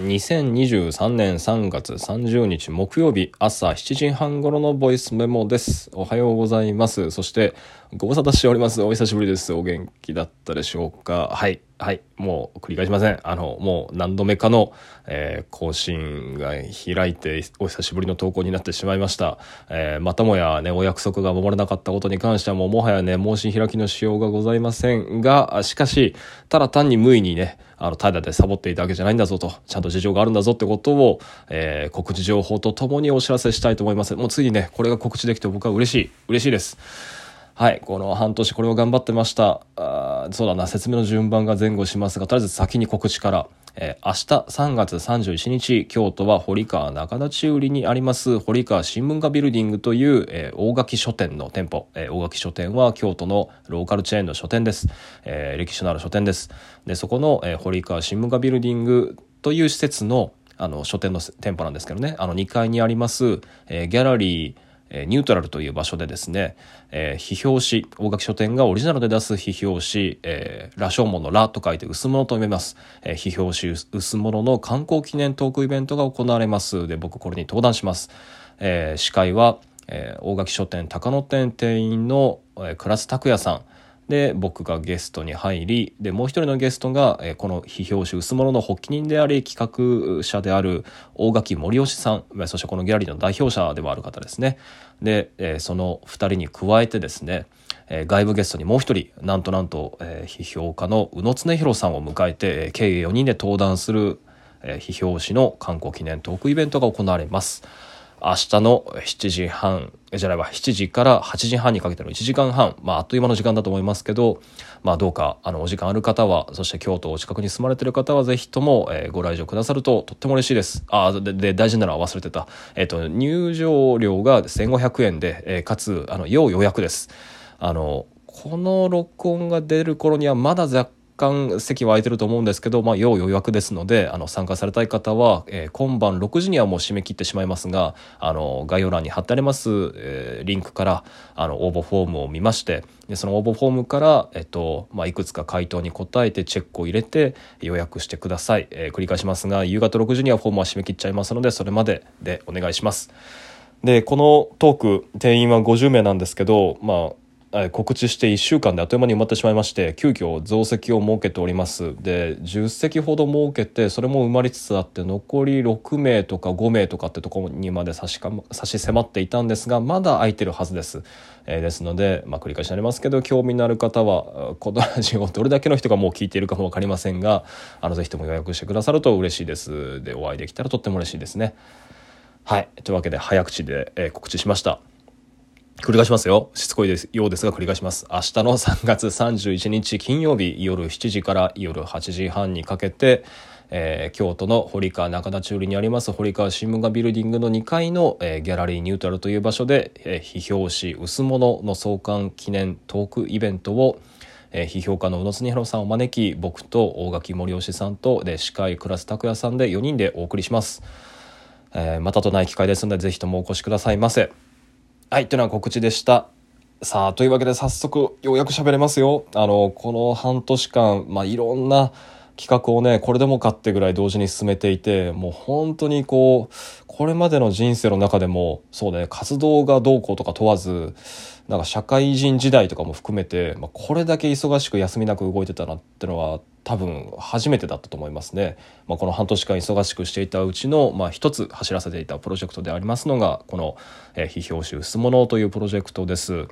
2023年3月30日木曜日朝7時半頃のボイスメモです。おはようございます。そして、ご無沙汰しております。お久しぶりです。お元気だったでしょうか？はい。はい。もう繰り返しません。あの、もう何度目かの、えー、更新が開いて、お久しぶりの投稿になってしまいました。えー、またもやね、お約束が守れなかったことに関してはもうもはやね、申し開きのしようがございませんが、しかし、ただ単に無意にね、あの、怠惰でサボっていたわけじゃないんだぞと、ちゃんと事情があるんだぞってことを、えー、告知情報とともにお知らせしたいと思います。もう次ね、これが告知できて僕は嬉しい。嬉しいです。はい、この半年これを頑張ってました。あそうだな、説明の順番が前後しますが、とりあえず先に告知から。えー、明日3月31日、京都は堀川中立売りにあります堀川新聞画ビルディングという、えー、大垣書店の店舗。えー、大垣書店は京都のローカルチェーンの書店です。えー、歴史のある書店です。で、そこの、えー、堀川新聞画ビルディングという施設のあの書店の店舗なんですけどね、あの2階にあります、えー、ギャラリー、えニュートラルという場所でですね、えー、批評紙、大垣書店がオリジナルで出す批評紙、えー、羅生門の羅と書いて薄物と読めます。えー、批評紙薄物の観光記念トークイベントが行われます。で、僕これに登壇します。えー、司会は、えー、大垣書店高野店店員の、えー、倉津拓也さん、で僕がゲストに入りでもう一人のゲストが、えー、この批評紙薄物の発起人であり企画者である大垣森吉さんそしてこのギャラリーの代表者でもある方ですねで、えー、その2人に加えてですね、えー、外部ゲストにもう一人なんとなんと、え、批評家の宇野恒弘さんを迎えて、えー、計4人で登壇する、え、批評紙の観光記念トークイベントが行われます。明日の7時半、じゃないわ、7時から8時半にかけての1時間半、まあ、あっという間の時間だと思いますけど、まあ、どうか、あの、お時間ある方は、そして京都お近くに住まれている方は、ぜひとも、えー、ご来場くださると、とっても嬉しいです。あ、で、で大事なのは忘れてた。えっ、ー、と、入場料が1500円で、えー、かつ、あの、要予約です。あの、この録音が出る頃には、まだ若干席は空いてると思うんですけど、まあ、要予約ですので、あの、参加されたい方は、えー、今晩6時にはもう締め切ってしまいますが、あの、概要欄に貼ってあります、えー、リンクから、あの、応募フォームを見まして、でその応募フォームから、えっと、まあ、いくつか回答に答えてチェックを入れて予約してください。えー、繰り返しますが、夕方6時にはフォームは締め切っちゃいますので、それまででお願いします。で、このトーク、定員は50名なんですけど、まあ、告知して1週間であっという間に埋まってしまいまして急遽増席を設けております。で10席ほど設けてそれも埋まりつつあって残り6名とか5名とかってとこにまで差しか差し迫っていたんですがまだ空いてるはずです、えー、ですので、まあ、繰り返しになりますけど興味のある方はこのラジオどれだけの人がもう聞いているかも分かりませんがあのぜひとも予約してくださると嬉しいです。でお会いできたらとっても嬉しいですね。はい。というわけで早口で、えー、告知しました。繰り返しますよ。しつこいですようですが繰り返します。明日の3月31日金曜日夜7時から夜8時半にかけて、えー、京都の堀川中田中売にあります堀川新聞画ビルディングの2階の、えー、ギャラリーニュートラルという場所で、えー、批評紙薄物の創刊記念トークイベントをえー、批評家の宇野恒弘さんを招き僕と大垣森吉さんとで司会倉須拓也さんで4人でお送りします、えー、またとない機会ですのでぜひともお越しくださいませはい、というのは告知でした。さあ、というわけで早速、ようやく喋れますよ。あの、この半年間、まあ、いろんな企画をね、これでもかってぐらい同時に進めていて、もう本当にこう、これまでの人生の中でも、そうね、活動がどうこうとか問わず、なんか社会人時代とかも含めて、まあ、これだけ忙しく休みなく動いてたなってのは多分初めてだったと思いますね。まあ、この半年間忙しくしていたうちの、まあ、一つ走らせていたプロジェクトでありますのがこの、えー、批評集薄物というプロジェクトです。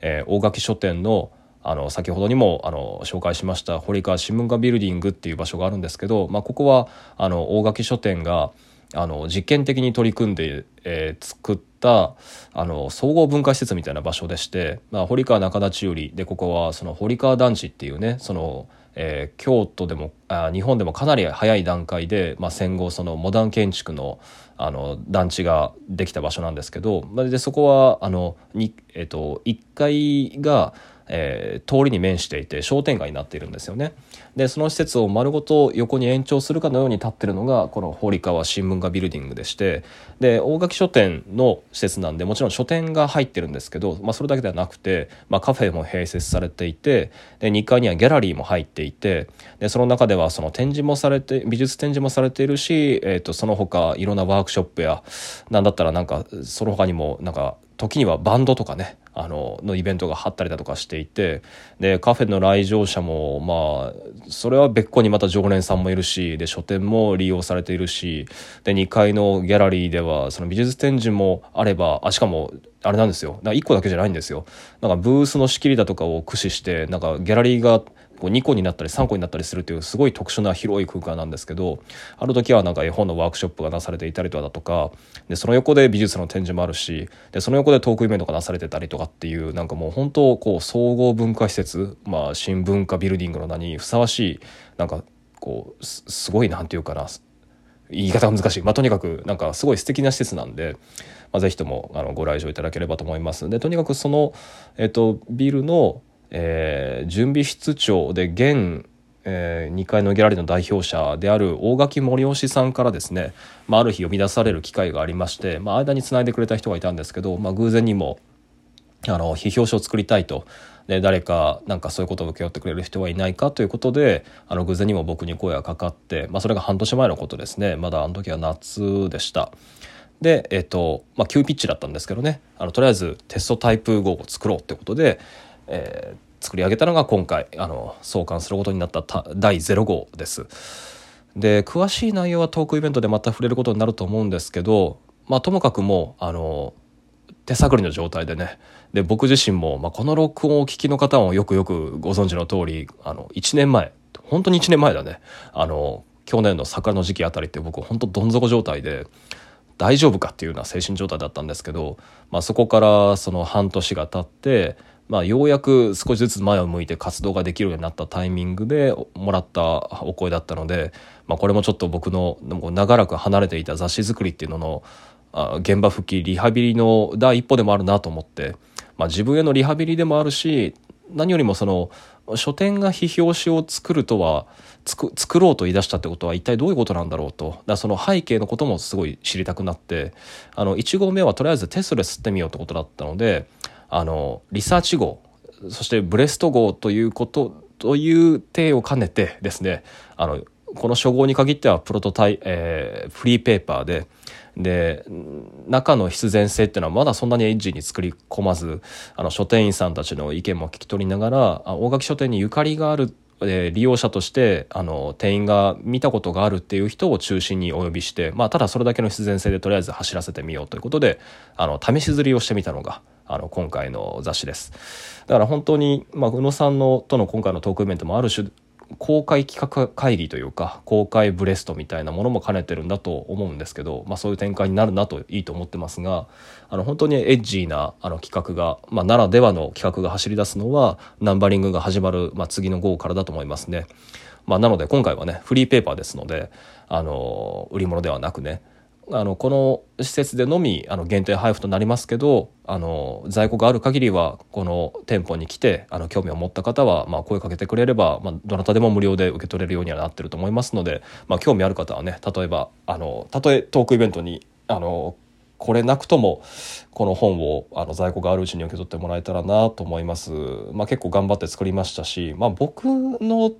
えー、大垣書店のあの先ほどにもあの紹介しました堀川新聞画ビルディングっていう場所があるんですけど、まあ、ここはあの大垣書店があの実験的に取り組んで、えー、作ったあの総合文化施設みたいな場所でして、まあ、堀川中立売でここはその堀川団地っていうねそのえー、京都でもあ日本でもかなり早い段階で、まあ、戦後そのモダン建築のあの団地ができた場所なんですけどでそこはあのに、えーと、1階が、えー、通りに面していて商店街になっているんですよね。でその施設を丸ごと横に延長するかのように立ってるのがこの堀川新聞画ビルディングでしてで大垣書店の施設なんでもちろん書店が入ってるんですけど、まあ、それだけではなくて、まあ、カフェも併設されていてで2階にはギャラリーも入っていてでその中ではその展示もされて美術展示もされているし、えー、とその他いろんなワークショップやなんだったらなんかその他にもなんか時にはバンドとかねあののイベントが張ったりだとかしていてでカフェの来場者もまあそれは別個にまた常連さんもいるしで書店も利用されているしで2階のギャラリーではその美術展示もあればあしかもあれなんですよ。1個だけじゃないんですよ。なんかブースの仕切りだとかを駆使してなんかギャラリーがこう2個になったり3個になったりするというすごい特殊な広い空間なんですけどある時はなんか絵本のワークショップがなされていたりとかだとかでその横で美術の展示もあるしでその横でトークイベントがなされてたりとかっていうなんかもう本当こう総合文化施設、まあ、新文化ビルディングの名にふさわしいなんかこうすごいなんていうかな言い方が難しい、まあ、とにかくなんかすごい素敵な施設なんで、まあ、ぜひともあのご来場いただければと思います。でとにかくその、えっと、ビルのえー、準備室長で現、えー、2階のギャラリーの代表者である大垣森吉さんからですね、まあ、ある日呼び出される機会がありまして、まあ、間につないでくれた人がいたんですけど、まあ、偶然にもあの批評書を作りたいとで誰かなんかそういうことを請け負ってくれる人はいないかということであの偶然にも僕に声がかかって、まあ、それが半年前のことですねまだあの時は夏でした。で、えっとまあ、急ピッチだったんですけどねあのとりあえずテストタイプ5を作ろうってことで、えー、作り上げたのが今回あの創刊することになった第0号です。で詳しい内容はトークイベントでまた触れることになると思うんですけど、まあ、ともかくもうあの手探りの状態でねで僕自身も、まあ、この録音をお聞きの方もよくよくご存知の通りあの1年前本当に1年前だねあの去年の桜の時期あたりって僕本当どん底状態で大丈夫かっていうような精神状態だったんですけど、まあ、そこからその半年が経ってまあ、ようやく少しずつ前を向いて活動ができるようになったタイミングでもらったお声だったので、まあ、これもちょっと僕の長らく離れていた雑誌作りっていうのの現場復帰リハビリの第一歩でもあるなと思って、まあ、自分へのリハビリでもあるし何よりもその書店が批評紙を作るとは作ろうと言い出したってことは一体どういうことなんだろうと。だその背景のこともすごい知りたくなってあの1号目はとりあえずテストで吸ってみようってことだったのであのリサーチ号そしてブレスト号ということという体を兼ねてですねあのこの初号に限ってはプロトタイ、えー、フリーペーパーでで中の必然性っていうのはまだそんなにエッジに作り込まずあの書店員さんたちの意見も聞き取りながら大垣書店にゆかりがあるえ利用者としてあの店員が見たことがあるっていう人を中心にお呼びして、まあ、ただそれだけの必然性でとりあえず走らせてみようということであの試し釣りをしてみたのがあの今回の雑誌です。だから本当に、まあ、宇野さんのとの今回のトークイベントもある種公開企画会議というか公開ブレストみたいなものも兼ねてるんだと思うんですけど、まあ、そういう展開になるなといいと思ってますがあの本当にエッジーなあの企画が、まあ、ならではの企画が走り出すのはナンバリングが始まる、まあ、次の号からだと思いますね。まあ、なので今回はねフリーペーパーですのであの売り物ではなくねあのこの施設でのみあの限定配布となりますけどあの在庫がある限りはこの店舗に来てあの興味を持った方は、まあ、声かけてくれれば、まあ、どなたでも無料で受け取れるようにはなってると思いますので、まあ、興味ある方はね例えばあのたとえトークイベントにあのこれなくともこの本をあの在庫があるうちに受け取ってもらえたらなと思います。まあ、結構頑張って作りましたし、まあ、僕の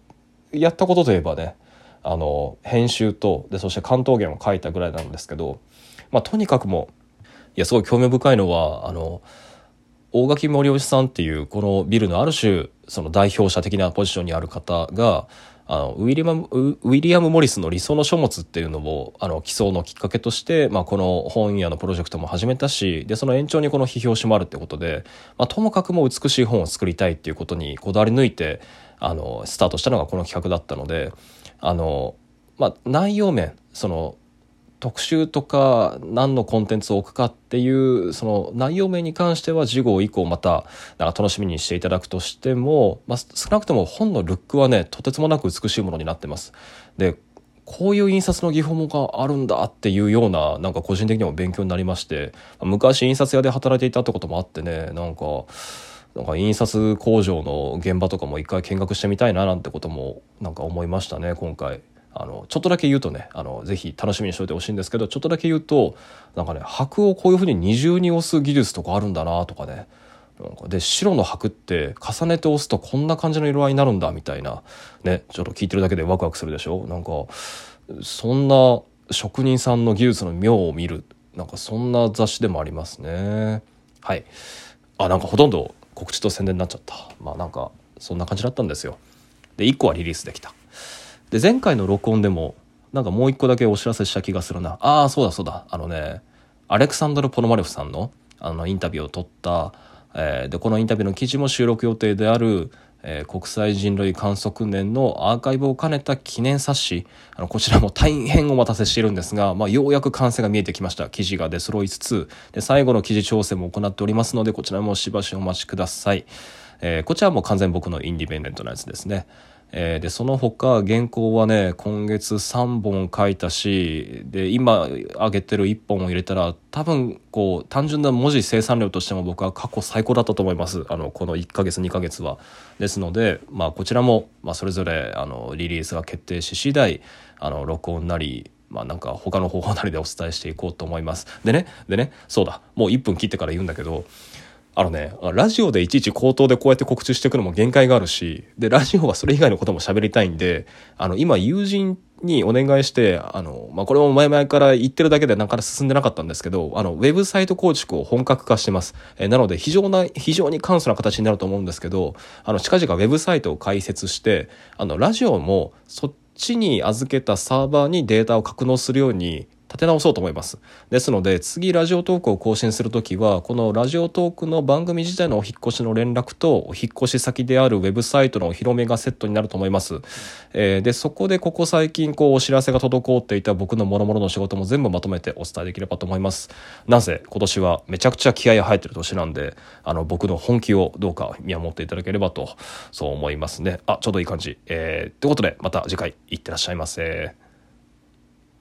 やったことといえばねあの編集とでそして関東言を書いたぐらいなんですけど、まあ、とにかくもいやすごい興味深いのはあの大垣森吉さんっていうこのビルのある種その代表者的なポジションにある方があのウィリアムウィリアム・モリスの理想の書物っていうのをあの起草のきっかけとして、まあ、この本屋のプロジェクトも始めたしでその延長にこの批評誌もあるってことで、まあ、ともかくも美しい本を作りたいっていうことにこだわり抜いてあのスタートしたのがこの企画だったのであの、まあ、内容面その特集とか何のコンテンツを置くかっていうその内容面に関しては次号以降またなんか楽しみにしていただくとしても、まあ、少なくとも本のルックはねとてつもなく美しいものになってます。でこういう印刷の技法もがあるんだっていうようななんか個人的にも勉強になりまして昔印刷屋で働いていたってこともあってねなんかなんか印刷工場の現場とかも一回見学してみたいななんてこともなんか思いましたね今回。あのちょっとだけ言うとねあのぜひ楽しみにしておいてほしいんですけどちょっとだけ言うとなんかね箔をこういうふうに二重に押す技術とかあるんだなとかね。で白の箔って重ねて押すとこんな感じの色合いになるんだみたいな。ねちょっと聞いてるだけでワクワクするでしょ？なんかそんな職人さんの技術の妙を見るなんかそんな雑誌でもありますね。はい。あなんかほとんど告知と宣伝になっちゃった。まあなんかそんな感じだったんですよ。で1個はリリースできた。で前回の録音でもなんかもう1個だけお知らせした気がするな。ああそうだそうだ。あのねアレクサンドル・ポノマレフさんのあのインタビューを取った、えー、でこのインタビューの記事も収録予定である、えー、国際人類観測年のアーカイブを兼ねた記念冊子あのこちらも大変お待たせしているんですが、まあ、ようやく完成が見えてきました。記事が出揃いつつで最後の記事調整も行っておりますのでこちらもしばしお待ちください、えー、こちらも完全僕のインディペンデントなやつですね。えー、でその他原稿はね今月3本書いたしで今上げてる1本を入れたら多分こう単純な文字生産量としても僕は過去最高だったと思いますあのこの1ヶ月2ヶ月は。ですので、まあ、こちらも、まあ、それぞれあのリリースが決定し次第あの録音なりまあなんか他の方法なりでお伝えしていこうと思います。でね、でね、そうだ、もう1分切ってから言うんだけど、あのね、ラジオでいちいち口頭でこうやって告知していくのも限界があるし、で、ラジオはそれ以外のことも喋りたいんで、あの、今友人にお願いして、あの、まあ、これも前々から言ってるだけでなかなか進んでなかったんですけど、あの、ウェブサイト構築を本格化してます。えなので、非常な、非常に簡素な形になると思うんですけど、あの、近々ウェブサイトを開設して、あの、ラジオもそっちに預けたサーバーにデータを格納するように立て直そうと思います。ですので、次ラジオトークを更新するときは、このラジオトークの番組自体のお引越しの連絡と、お引越し先であるウェブサイトのお披露目がセットになると思います。えー、で、そこでここ最近、こう、お知らせが滞っていた僕の諸々の仕事も全部まとめてお伝えできればと思います。なぜ、今年はめちゃくちゃ気合が入ってる年なんで、あの、僕の本気をどうか見守っていただければと、そう思いますね。あ、ちょうどいい感じ。えー、ということで、また次回、いってらっしゃいませ。